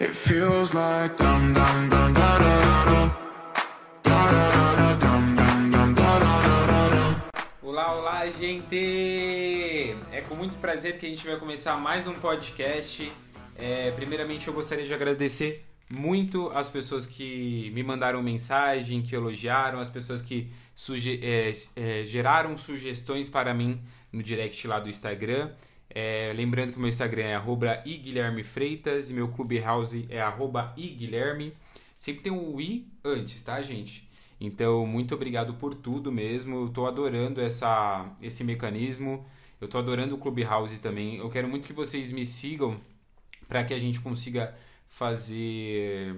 It feels like dum dum dum da da da da. Da da da da da da. Olá, olá, gente! É com muito prazer que a gente vai começar mais um podcast. É, primeiramente, eu gostaria de agradecer muito as pessoas que me mandaram mensagem, que elogiaram, as pessoas que suge é, é, geraram sugestões para mim no direct lá do Instagram. É, lembrando que o meu Instagram é arroba Freitas e meu Clubhouse é arroba iguilherme. Sempre tem um i antes, tá, gente? Então, muito obrigado por tudo mesmo. Eu tô adorando essa, esse mecanismo. Eu tô adorando o Clubhouse também. Eu quero muito que vocês me sigam para que a gente consiga fazer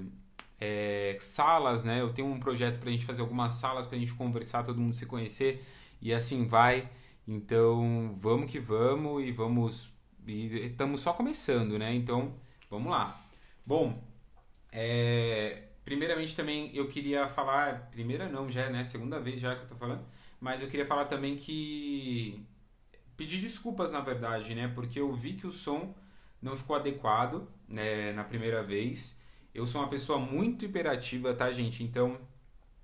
é, salas, né? Eu tenho um projeto para a gente fazer algumas salas para a gente conversar, todo mundo se conhecer e assim vai. Então vamos que vamos e vamos estamos só começando, né? Então vamos lá. Bom, é, primeiramente também eu queria falar, primeira não já, né? Segunda vez já que eu tô falando, mas eu queria falar também que pedir desculpas na verdade, né? Porque eu vi que o som não ficou adequado né, na primeira vez. Eu sou uma pessoa muito hiperativa, tá, gente? Então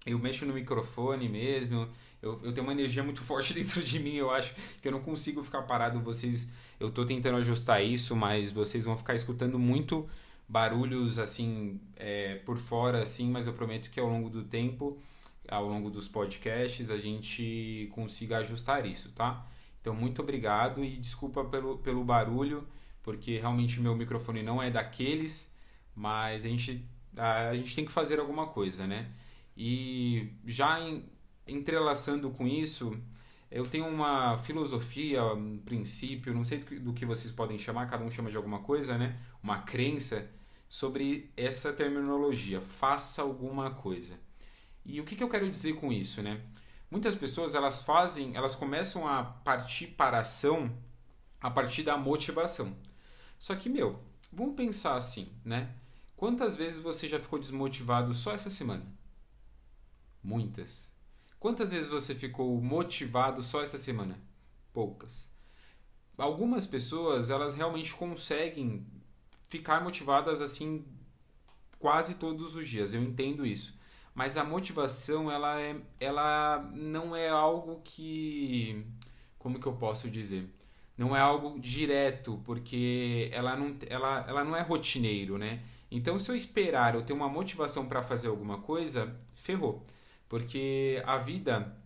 eu mexo no microfone mesmo. Eu, eu tenho uma energia muito forte dentro de mim. Eu acho que eu não consigo ficar parado. Vocês, eu tô tentando ajustar isso, mas vocês vão ficar escutando muito barulhos assim é, por fora, assim. Mas eu prometo que ao longo do tempo, ao longo dos podcasts, a gente consiga ajustar isso, tá? Então muito obrigado e desculpa pelo, pelo barulho porque realmente meu microfone não é daqueles, mas a gente, a, a gente tem que fazer alguma coisa, né? E já em, entrelaçando com isso, eu tenho uma filosofia, um princípio, não sei do que, vocês podem chamar, cada um chama de alguma coisa, né? Uma crença sobre essa terminologia, faça alguma coisa. E o que, que eu quero dizer com isso, né? Muitas pessoas elas fazem, elas começam a partir para a ação a partir da motivação. Só que, meu, vamos pensar assim, né? Quantas vezes você já ficou desmotivado só essa semana? Muitas. Quantas vezes você ficou motivado só essa semana? Poucas. Algumas pessoas, elas realmente conseguem ficar motivadas assim quase todos os dias. Eu entendo isso. Mas a motivação, ela é ela não é algo que como que eu posso dizer? não é algo direto, porque ela não, ela, ela não é rotineiro, né? Então, se eu esperar eu ter uma motivação para fazer alguma coisa, ferrou. Porque a vida,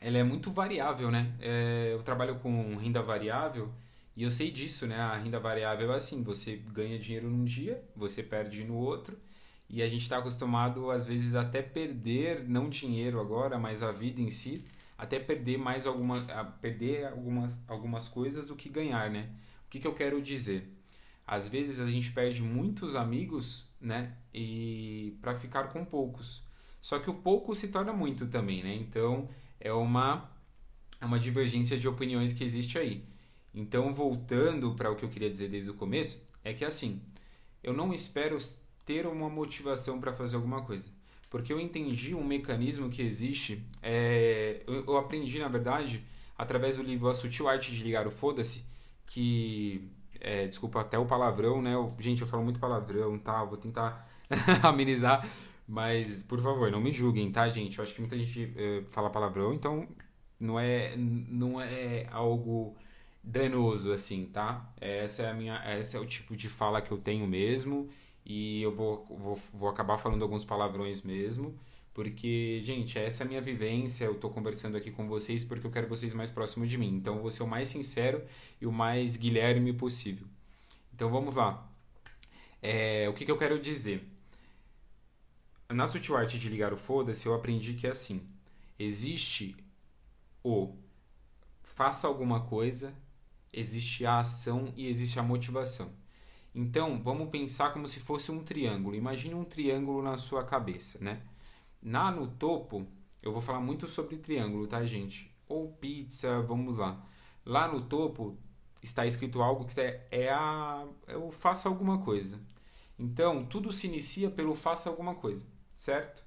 ela é muito variável, né? É, eu trabalho com renda variável e eu sei disso, né? A renda variável é assim, você ganha dinheiro num dia, você perde no outro. E a gente está acostumado, às vezes, até perder, não dinheiro agora, mas a vida em si, até perder mais alguma perder algumas, algumas coisas do que ganhar, né? O que, que eu quero dizer? Às vezes a gente perde muitos amigos, né? E para ficar com poucos. Só que o pouco se torna muito também, né? Então é uma é uma divergência de opiniões que existe aí. Então voltando para o que eu queria dizer desde o começo, é que assim, eu não espero ter uma motivação para fazer alguma coisa porque eu entendi um mecanismo que existe, é, eu, eu, aprendi, na verdade, através do livro A Sutil Arte de Ligar o Foda-se, que, é, desculpa até o palavrão, né? Eu, gente, eu falo muito palavrão, tá? Vou tentar amenizar, mas, por favor, não me julguem, tá, gente? Eu acho que muita gente é, fala palavrão, então não é, não é algo danoso, assim, tá? Essa é, a minha, esse é o tipo de fala que eu tenho mesmo e eu vou, vou, vou acabar falando alguns palavrões mesmo, porque, gente, essa é a minha vivência, eu estou conversando aqui com vocês porque eu quero vocês mais próximos de mim. Então, eu vou ser o mais sincero e o mais Guilherme possível. Então, vamos lá. É, o que, que eu quero dizer? Na sutil arte de ligar o foda-se, eu aprendi que é assim. Existe o faça alguma coisa, existe a ação e existe a motivação. Então, vamos pensar como se fosse um triângulo. Imagine um triângulo na sua cabeça, né? Lá no topo, eu vou falar muito sobre triângulo, tá, gente? Ou pizza, vamos lá. Lá no topo está escrito algo que é, é a é o faça alguma coisa. Então, tudo se inicia pelo faça alguma coisa, certo?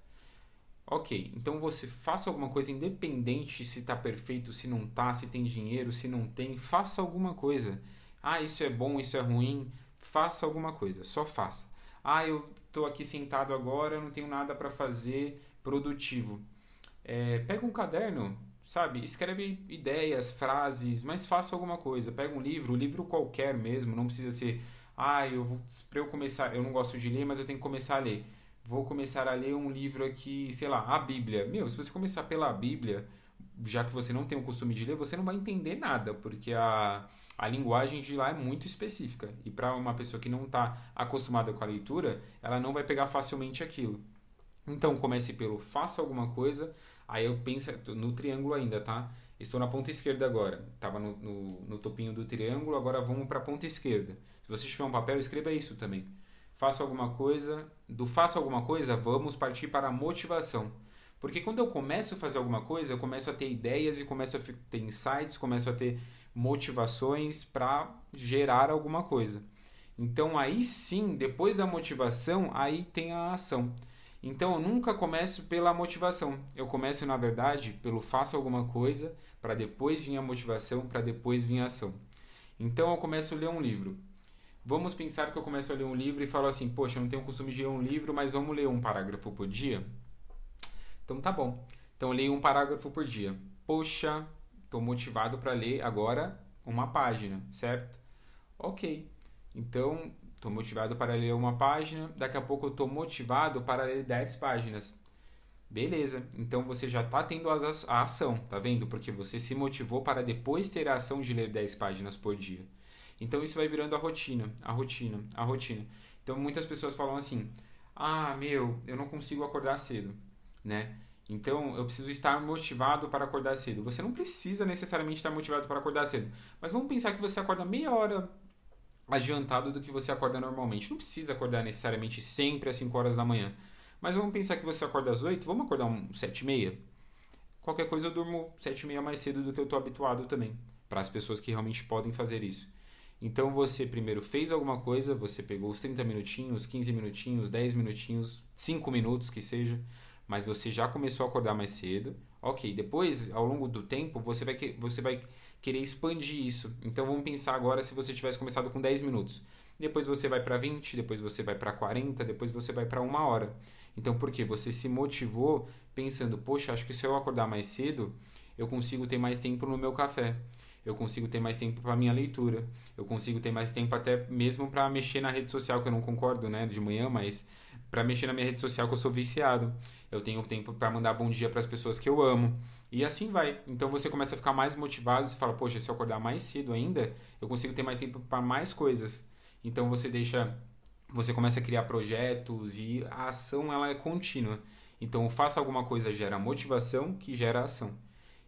Ok, então você faça alguma coisa independente se está perfeito, se não está, se tem dinheiro, se não tem, faça alguma coisa. Ah, isso é bom, isso é ruim, faça alguma coisa, só faça. Ah, eu tô aqui sentado agora, não tenho nada para fazer produtivo. É, pega um caderno, sabe? Escreve ideias, frases, mas faça alguma coisa. Pega um livro, um livro qualquer mesmo, não precisa ser, ah, eu vou para eu começar, eu não gosto de ler, mas eu tenho que começar a ler. Vou começar a ler um livro aqui, sei lá, a Bíblia. Meu, se você começar pela Bíblia, já que você não tem o costume de ler, você não vai entender nada, porque a, a linguagem de lá é muito específica. E para uma pessoa que não está acostumada com a leitura, ela não vai pegar facilmente aquilo. Então comece pelo faça alguma coisa, aí eu penso no triângulo ainda, tá? Estou na ponta esquerda agora. Estava no, no, no, topinho do triângulo, agora vamos para a ponta esquerda. Se você tiver um papel, escreva isso também. Faça alguma coisa. Do faça alguma coisa, vamos partir para a motivação. Porque quando eu começo a fazer alguma coisa, eu começo a ter ideias e começo a ter insights, começo a ter motivações para gerar alguma coisa. Então aí sim, depois da motivação, aí tem a ação. Então eu nunca começo pela motivação. Eu começo, na verdade, pelo faço alguma coisa, para depois vir a motivação, para depois vir a ação. Então eu começo a ler um livro. Vamos pensar que eu começo a ler um livro e falo assim: Poxa, eu não tenho costume de ler um livro, mas vamos ler um parágrafo por dia? Então tá bom. Então eu leio um parágrafo por dia. Poxa, estou motivado para ler agora uma página, certo? Ok. Então Estou motivado para ler uma página, daqui a pouco eu estou motivado para ler 10 páginas. Beleza, então você já está tendo a ação, tá vendo? Porque você se motivou para depois ter a ação de ler 10 páginas por dia. Então isso vai virando a rotina, a rotina, a rotina. Então muitas pessoas falam assim: "Ah, meu, eu não consigo acordar cedo", né? Então eu preciso estar motivado para acordar cedo. Você não precisa necessariamente estar motivado para acordar cedo, mas vamos pensar que você acorda meia hora adiantado do que você acorda normalmente. Não precisa acordar necessariamente sempre às 5 horas da manhã. Mas vamos pensar que você acorda às 8, vamos acordar um 7 e meia? Qualquer coisa eu durmo 7 e meia mais cedo do que eu estou habituado também. Para as pessoas que realmente podem fazer isso. Então você primeiro fez alguma coisa, você pegou os 30 minutinhos, 15 minutinhos, 10 minutinhos, 5 minutos que seja, mas você já começou a acordar mais cedo. Ok, depois, ao longo do tempo, você vai, você vai querer expandir isso. Então vamos pensar agora se você tivesse começado com 10 minutos. Depois você vai para 20, depois você vai para 40, depois você vai para uma hora. Então por quê? Você se motivou pensando, poxa, acho que se eu acordar mais cedo, eu consigo ter mais tempo no meu café. Eu consigo ter mais tempo para minha leitura. Eu consigo ter mais tempo até mesmo para mexer na rede social, que eu não concordo, né, de manhã, mas para mexer na minha rede social que eu sou viciado. Eu tenho tempo para mandar bom dia para as pessoas que eu amo. E assim vai. Então você começa a ficar mais motivado, você fala, poxa, se eu acordar mais cedo ainda, eu consigo ter mais tempo para mais coisas. Então você deixa você começa a criar projetos e a ação ela é contínua. Então faça alguma coisa gera motivação que gera ação.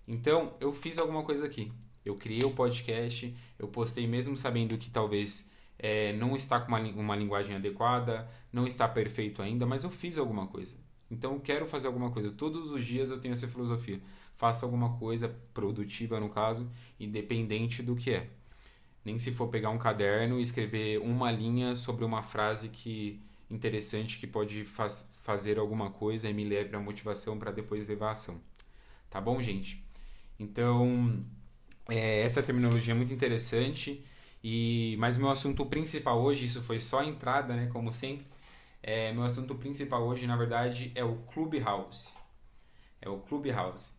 Então eu fiz alguma coisa aqui. Eu criei o podcast, eu postei mesmo sabendo que talvez é, não está com uma, uma linguagem adequada, não está perfeito ainda, mas eu fiz alguma coisa. Então quero fazer alguma coisa. Todos os dias eu tenho essa filosofia faça alguma coisa produtiva no caso, independente do que é. Nem se for pegar um caderno e escrever uma linha sobre uma frase que interessante que pode faz, fazer alguma coisa e me leve à motivação para depois levar a ação. Tá bom, gente? Então, é, essa terminologia é muito interessante. E, mas meu assunto principal hoje, isso foi só a entrada, né? Como sempre. É, meu assunto principal hoje, na verdade, é o Clubhouse. É o Clubhouse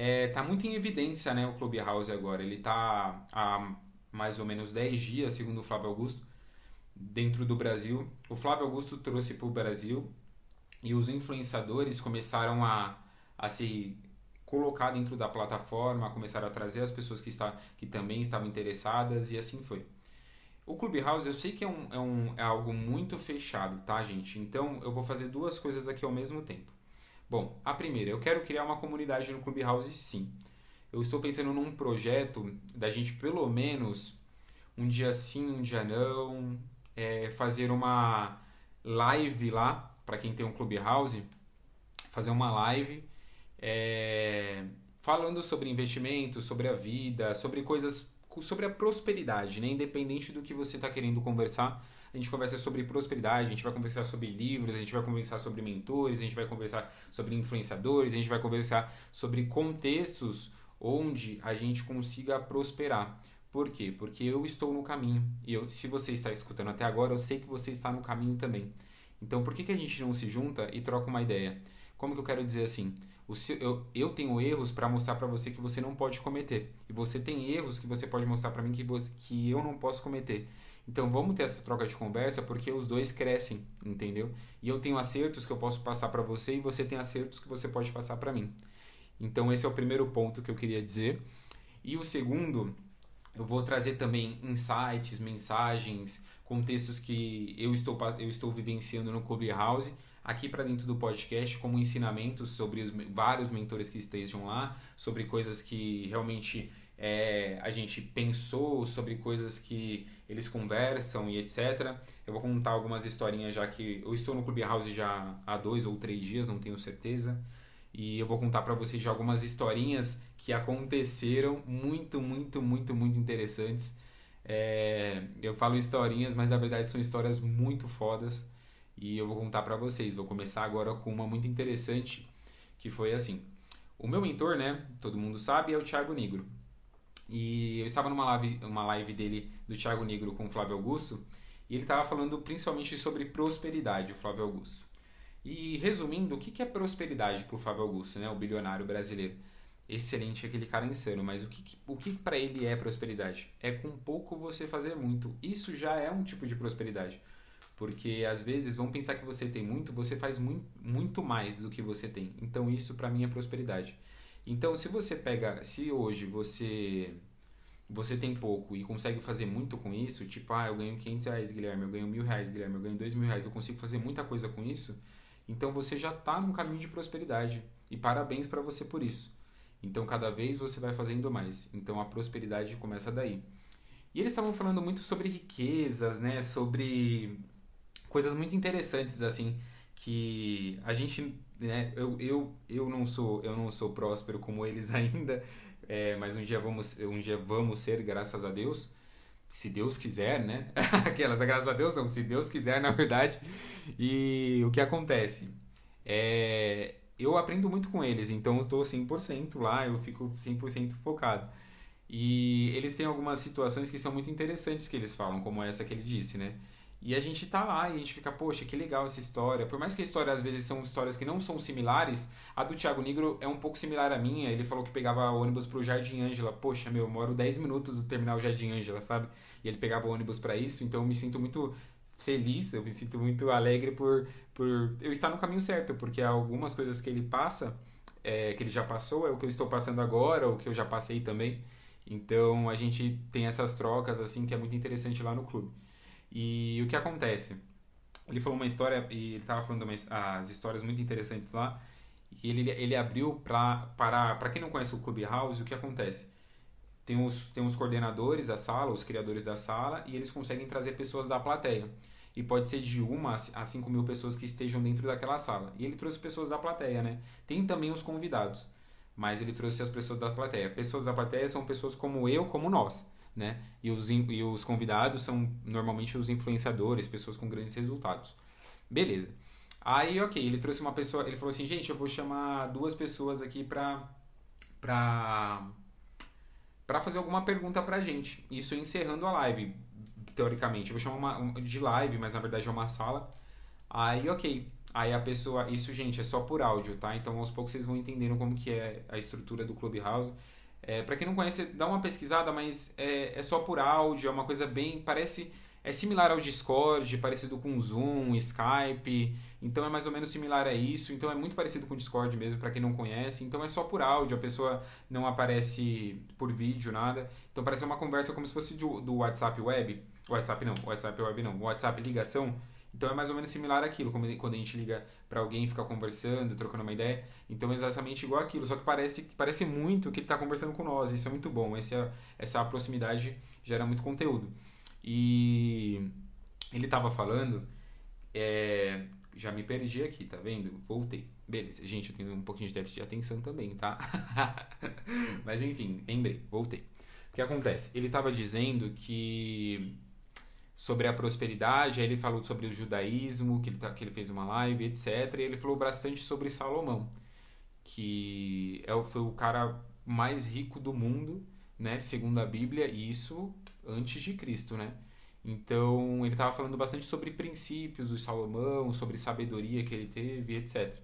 é, tá muito em evidência né, o Clubhouse agora. Ele está há mais ou menos 10 dias, segundo o Flávio Augusto, dentro do Brasil. O Flávio Augusto trouxe para o Brasil e os influenciadores começaram a, a se colocar dentro da plataforma, começaram a trazer as pessoas que, está, que também estavam interessadas e assim foi. O Clubhouse eu sei que é, um, é, um, é algo muito fechado, tá, gente? Então eu vou fazer duas coisas aqui ao mesmo tempo. Bom, a primeira, eu quero criar uma comunidade no Clubhouse, sim. Eu estou pensando num projeto da gente, pelo menos, um dia sim, um dia não, é, fazer uma live lá, para quem tem um Clubhouse, fazer uma live é, falando sobre investimentos, sobre a vida, sobre coisas, sobre a prosperidade, né? independente do que você está querendo conversar a gente conversa sobre prosperidade, a gente vai conversar sobre livros, a gente vai conversar sobre mentores, a gente vai conversar sobre influenciadores, a gente vai conversar sobre contextos onde a gente consiga prosperar. Por quê? Porque eu estou no caminho. E eu, se você está escutando até agora, eu sei que você está no caminho também. Então, por que, que a gente não se junta e troca uma ideia? Como que eu quero dizer assim? Seu, eu, eu tenho erros para mostrar para você que você não pode cometer. E você tem erros que você pode mostrar para mim que, você, que eu não posso cometer. Então vamos ter essa troca de conversa porque os dois crescem, entendeu? E eu tenho acertos que eu posso passar para você e você tem acertos que você pode passar para mim. Então esse é o primeiro ponto que eu queria dizer. E o segundo, eu vou trazer também insights, mensagens, contextos que eu estou, eu estou vivenciando no Clubhouse aqui para dentro do podcast como ensinamentos sobre os vários mentores que estejam lá, sobre coisas que realmente é, a gente pensou, sobre coisas que eles conversam e etc. Eu vou contar algumas historinhas já que eu estou no Clubhouse já há dois ou três dias, não tenho certeza. E eu vou contar para vocês já algumas historinhas que aconteceram muito, muito, muito, muito interessantes. É, eu falo historinhas, mas na verdade são histórias muito fodas e eu vou contar para vocês. Vou começar agora com uma muito interessante que foi assim. O meu mentor, né, todo mundo sabe, é o Thiago Negro. E eu estava numa live, uma live dele do Thiago Negro com o Flávio Augusto e ele estava falando principalmente sobre prosperidade, o Flávio Augusto. E resumindo, o que é prosperidade para o Flávio Augusto, né, o bilionário brasileiro? Excelente, aquele cara insano, mas o que, o que para ele é prosperidade? É com pouco você fazer muito. Isso já é um tipo de prosperidade. Porque às vezes vão pensar que você tem muito, você faz muito, muito mais do que você tem. Então isso para mim é prosperidade. Então, se você pega, se hoje você você tem pouco e consegue fazer muito com isso, tipo, ah, eu ganho 500 reais, Guilherme, eu ganho mil reais, Guilherme, eu ganho dois mil reais, eu consigo fazer muita coisa com isso, então você já está num caminho de prosperidade. E parabéns para você por isso. Então, cada vez você vai fazendo mais. Então, a prosperidade começa daí. E eles estavam falando muito sobre riquezas, né? Sobre coisas muito interessantes, assim, que a gente né? Eu, eu, eu não sou eu não sou próspero como eles ainda, é, mas um dia vamos um dia vamos ser, graças a Deus. Se Deus quiser, né? Aquelas, graças a Deus não, se Deus quiser, na verdade. E o que acontece? É, eu aprendo muito com eles, então eu estou 100% lá, eu fico 100% focado. E eles têm algumas situações que são muito interessantes que eles falam, como essa que ele disse, né? E a gente tá lá e a gente fica, poxa, que legal essa história. Por mais que a história às vezes são histórias que não são similares, a do Thiago Negro é um pouco similar à minha. Ele falou que pegava ônibus pro Jardim Ângela. Poxa, meu, eu moro 10 minutos do terminal Jardim Ângela, sabe? E ele pegava ônibus para isso, então eu me sinto muito feliz, eu me sinto muito alegre por, por eu estar no caminho certo, porque algumas coisas que ele passa, é, que ele já passou, é o que eu estou passando agora, ou que eu já passei também. Então a gente tem essas trocas assim que é muito interessante lá no clube. E o que acontece? Ele falou uma história, e ele estava falando as histórias muito interessantes lá, e ele, ele abriu para, para quem não conhece o Clubhouse, o que acontece? Tem os, tem os coordenadores da sala, os criadores da sala, e eles conseguem trazer pessoas da plateia. E pode ser de uma a 5 mil pessoas que estejam dentro daquela sala. E ele trouxe pessoas da plateia, né? Tem também os convidados, mas ele trouxe as pessoas da plateia. Pessoas da plateia são pessoas como eu, como nós né? E os, e os convidados são normalmente os influenciadores, pessoas com grandes resultados. Beleza. Aí, ok, ele trouxe uma pessoa, ele falou assim, gente, eu vou chamar duas pessoas aqui pra, pra, pra fazer alguma pergunta pra gente. Isso encerrando a live, teoricamente. Eu vou chamar uma, de live, mas na verdade é uma sala. Aí, ok. Aí a pessoa, isso, gente, é só por áudio, tá? Então aos poucos vocês vão entendendo como que é a estrutura do Clubhouse. É, para quem não conhece, dá uma pesquisada, mas é, é só por áudio, é uma coisa bem. Parece. É similar ao Discord, parecido com Zoom, Skype. Então é mais ou menos similar a isso. Então é muito parecido com o Discord mesmo, para quem não conhece. Então é só por áudio, a pessoa não aparece por vídeo, nada. Então parece uma conversa como se fosse do, do WhatsApp Web. WhatsApp não, WhatsApp Web não, WhatsApp ligação então é mais ou menos similar àquilo, como quando a gente liga para alguém e fica conversando, trocando uma ideia. Então é exatamente igual aquilo, só que parece, parece muito que ele está conversando com nós. Isso é muito bom. Essa, essa proximidade gera muito conteúdo. E ele estava falando, é, já me perdi aqui, tá vendo? Voltei. Beleza, gente, eu tenho um pouquinho de déficit de atenção também, tá? Mas enfim, lembrei, voltei. O que acontece? Ele estava dizendo que sobre a prosperidade, aí ele falou sobre o judaísmo, que ele, tá, que ele fez uma live, etc. E ele falou bastante sobre Salomão, que é, foi o cara mais rico do mundo, né, segundo a Bíblia, e isso antes de Cristo, né? Então ele estava falando bastante sobre princípios do Salomão, sobre sabedoria que ele teve, etc.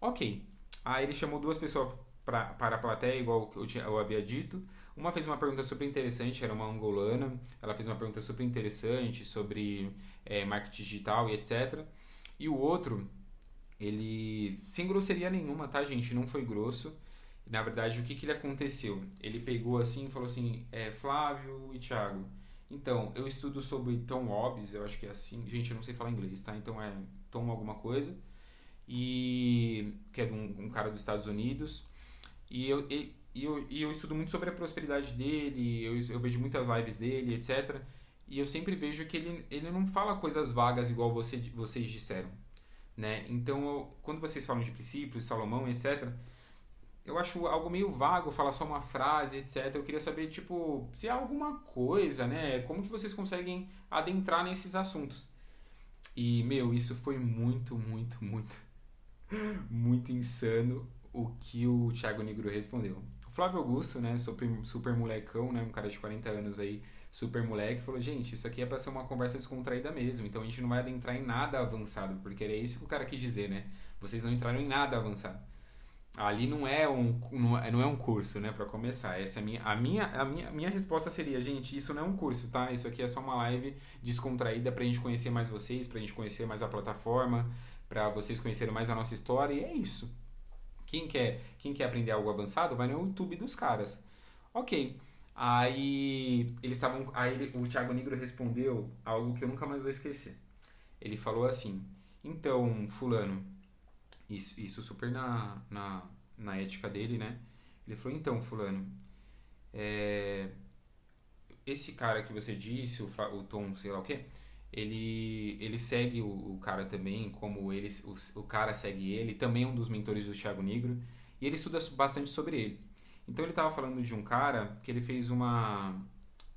Ok. Aí ele chamou duas pessoas pra, para a plateia, igual eu, tinha, eu havia dito. Uma fez uma pergunta super interessante, era uma angolana. Ela fez uma pergunta super interessante sobre é, marketing digital e etc. E o outro, ele, sem grosseria nenhuma, tá, gente? Não foi grosso. Na verdade, o que, que ele aconteceu? Ele pegou assim e falou assim: é, Flávio e Thiago. Então, eu estudo sobre Tom Hobbes, eu acho que é assim. Gente, eu não sei falar inglês, tá? Então é Tom alguma coisa. E que é de um, um cara dos Estados Unidos. E eu, e, e, eu, e eu estudo muito sobre a prosperidade dele, eu, eu vejo muitas lives dele, etc. E eu sempre vejo que ele, ele não fala coisas vagas igual você, vocês disseram. Né? Então, eu, quando vocês falam de princípios, Salomão, etc., eu acho algo meio vago falar só uma frase, etc. Eu queria saber, tipo, se há alguma coisa, né? Como que vocês conseguem adentrar nesses assuntos? E, meu, isso foi muito, muito, muito, muito insano o que o Thiago Negro respondeu. O Flávio Augusto, né, super, super molecão, né, um cara de 40 anos aí, super moleque, falou: gente, isso aqui é para ser uma conversa descontraída mesmo, então a gente não vai adentrar em nada avançado, porque era isso que o cara quis dizer, né? Vocês não entraram em nada avançado. Ali não é um, não é, é um curso, né, para começar. Essa é a minha, a minha, a minha, minha resposta seria, gente, isso não é um curso, tá? Isso aqui é só uma live descontraída pra gente conhecer mais vocês, pra gente conhecer mais a plataforma, para vocês conhecerem mais a nossa história, e é isso. Quem quer, quem quer aprender algo avançado, vai no YouTube dos caras. Ok. Aí eles estavam. Aí ele, o Thiago Negro respondeu algo que eu nunca mais vou esquecer. Ele falou assim: Então, Fulano, isso, isso super na, na, na ética dele, né? Ele falou: Então, Fulano, é, esse cara que você disse, o, o Tom, sei lá o quê, ele, ele segue o, o cara também, como ele, o, o cara segue ele, também é um dos mentores do Thiago Negro, e ele estuda bastante sobre ele. Então ele estava falando de um cara que ele fez uma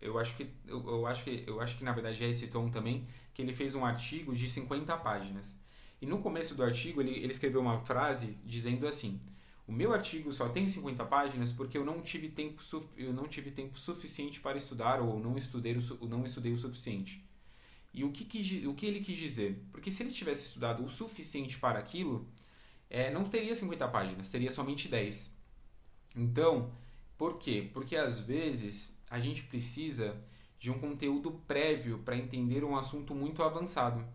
eu acho que eu, eu, acho que eu acho que na verdade é esse tom também, que ele fez um artigo de 50 páginas. E no começo do artigo ele, ele escreveu uma frase dizendo assim: "O meu artigo só tem 50 páginas porque eu não tive tempo eu não tive tempo suficiente para estudar ou não estudei o, não estudei o suficiente". E o que, que, o que ele quis dizer? Porque se ele tivesse estudado o suficiente para aquilo, é, não teria 50 páginas, teria somente 10. Então, por quê? Porque às vezes a gente precisa de um conteúdo prévio para entender um assunto muito avançado.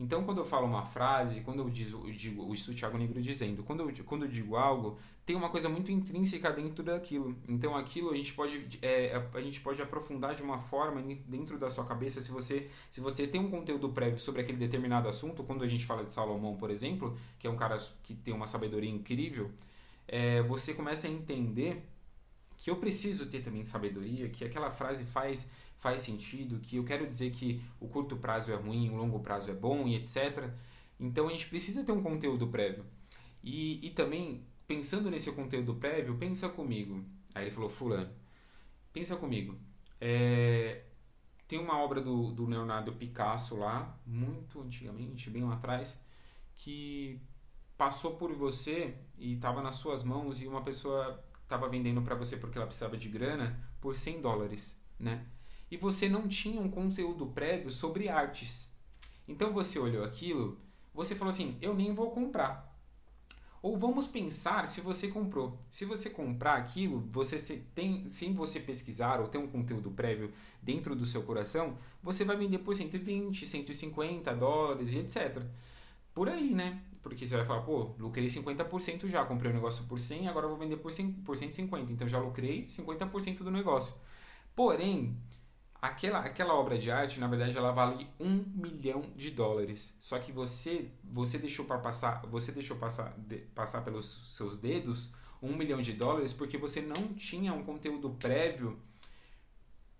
Então, quando eu falo uma frase, quando eu, digo, eu digo isso o Thiago Negro dizendo, quando eu, quando eu digo algo, tem uma coisa muito intrínseca dentro daquilo. Então, aquilo a gente pode, é, a gente pode aprofundar de uma forma dentro da sua cabeça. Se você, se você tem um conteúdo prévio sobre aquele determinado assunto, quando a gente fala de Salomão, por exemplo, que é um cara que tem uma sabedoria incrível, é, você começa a entender que eu preciso ter também sabedoria, que aquela frase faz faz sentido, que eu quero dizer que o curto prazo é ruim, o longo prazo é bom e etc. Então a gente precisa ter um conteúdo prévio. E, e também, pensando nesse conteúdo prévio, pensa comigo. Aí ele falou, fulano, pensa comigo. É, tem uma obra do, do Leonardo Picasso lá, muito antigamente, bem lá atrás, que passou por você e estava nas suas mãos e uma pessoa estava vendendo para você porque ela precisava de grana por 100 dólares, né? E você não tinha um conteúdo prévio sobre artes. Então você olhou aquilo, você falou assim: eu nem vou comprar. Ou vamos pensar se você comprou. Se você comprar aquilo, você tem, sem você pesquisar ou ter um conteúdo prévio dentro do seu coração, você vai vender por 120, 150 dólares e etc. Por aí, né? Porque você vai falar, pô, lucrei 50% já, comprei o um negócio por 100, agora vou vender por, 100, por 150. Então já lucrei 50% do negócio. Porém, Aquela, aquela obra de arte, na verdade, ela vale um milhão de dólares. Só que você você deixou para passar você deixou passar de, passar pelos seus dedos um milhão de dólares porque você não tinha um conteúdo prévio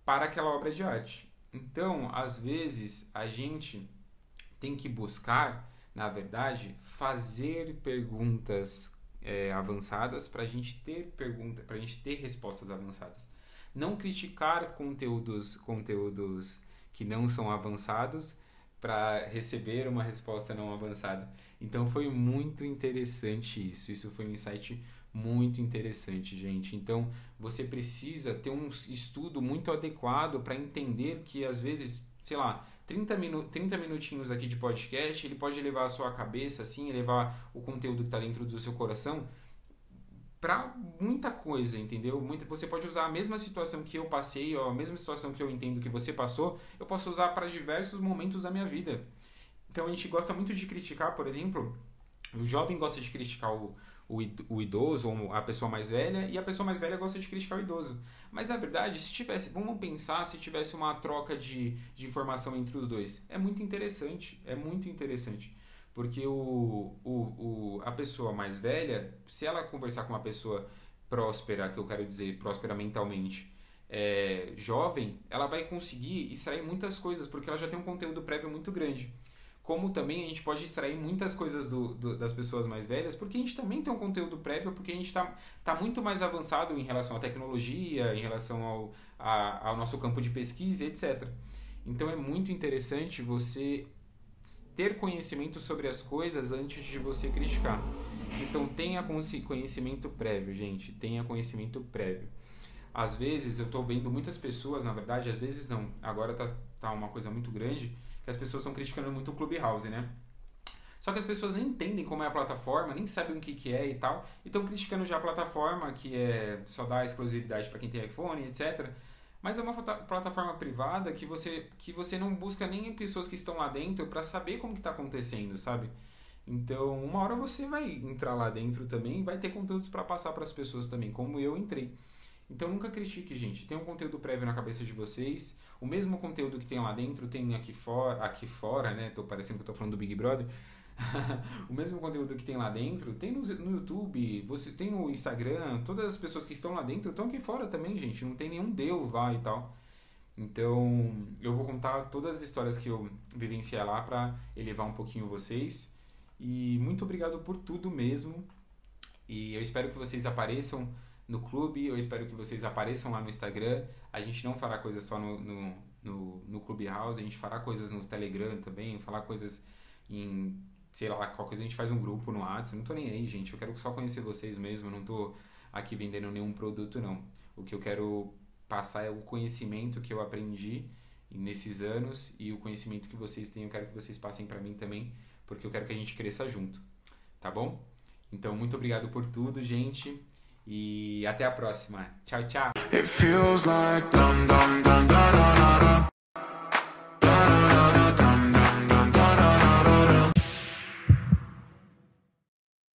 para aquela obra de arte. Então, às vezes, a gente tem que buscar, na verdade, fazer perguntas é, avançadas para a gente ter pergunta, para a gente ter respostas avançadas não criticar conteúdos, conteúdos que não são avançados para receber uma resposta não avançada. Então foi muito interessante isso. Isso foi um insight muito interessante, gente. Então você precisa ter um estudo muito adequado para entender que às vezes sei lá, 30, minu 30 minutinhos aqui de podcast, ele pode levar a sua cabeça, assim, levar o conteúdo que está dentro do seu coração para muita coisa, entendeu? Muita, você pode usar a mesma situação que eu passei, ou a mesma situação que eu entendo que você passou, eu posso usar para diversos momentos da minha vida. Então a gente gosta muito de criticar, por exemplo, o jovem gosta de criticar o, o idoso ou a pessoa mais velha e a pessoa mais velha gosta de criticar o idoso. Mas na verdade, se tivesse, vamos pensar se tivesse uma troca de, de informação entre os dois. É muito interessante, é muito interessante. Porque o, o, o, a pessoa mais velha, se ela conversar com uma pessoa próspera, que eu quero dizer, próspera mentalmente, é, jovem, ela vai conseguir extrair muitas coisas, porque ela já tem um conteúdo prévio muito grande. Como também a gente pode extrair muitas coisas do, do, das pessoas mais velhas, porque a gente também tem um conteúdo prévio, porque a gente está tá muito mais avançado em relação à tecnologia, em relação ao, a, ao nosso campo de pesquisa, etc. Então é muito interessante você ter conhecimento sobre as coisas antes de você criticar. Então tenha conhecimento prévio, gente, tenha conhecimento prévio. Às vezes eu estou vendo muitas pessoas, na verdade, às vezes não, agora tá, tá uma coisa muito grande, que as pessoas estão criticando muito o Clubhouse, né? Só que as pessoas nem entendem como é a plataforma, nem sabem o que, que é e tal, e estão criticando já a plataforma, que é só dá exclusividade para quem tem iPhone, etc. Mas é uma plataforma privada que você, que você não busca nem pessoas que estão lá dentro para saber como que está acontecendo, sabe? Então, uma hora você vai entrar lá dentro também e vai ter conteúdos para passar para as pessoas também, como eu entrei. Então, nunca critique, gente. Tem um conteúdo prévio na cabeça de vocês. O mesmo conteúdo que tem lá dentro tem aqui fora, aqui fora, né? Tô parecendo que eu tô falando do Big Brother. o mesmo conteúdo que tem lá dentro tem no, no, YouTube, você tem no Instagram, todas as pessoas que estão lá dentro estão aqui fora também, gente. Não tem nenhum Deus lá e tal. Então, eu vou contar todas as histórias que eu vivenciei lá para elevar um pouquinho vocês. E muito obrigado por tudo mesmo. E eu espero que vocês apareçam no clube, eu espero que vocês apareçam lá no Instagram. A gente não fará coisas só no, no, no, no Clubhouse, a gente fará coisas no Telegram também, falar coisas em sei lá, qualquer coisa a gente faz um grupo no WhatsApp, não tô nem aí, gente, eu quero só conhecer vocês mesmo, eu não tô aqui vendendo nenhum produto, não. O que eu quero passar é o conhecimento que eu aprendi nesses anos e o conhecimento que vocês têm, eu quero que vocês passem para mim também, porque eu quero que a gente cresça junto, tá bom? Então, muito obrigado por tudo, gente, e até a próxima. Tchau, tchau.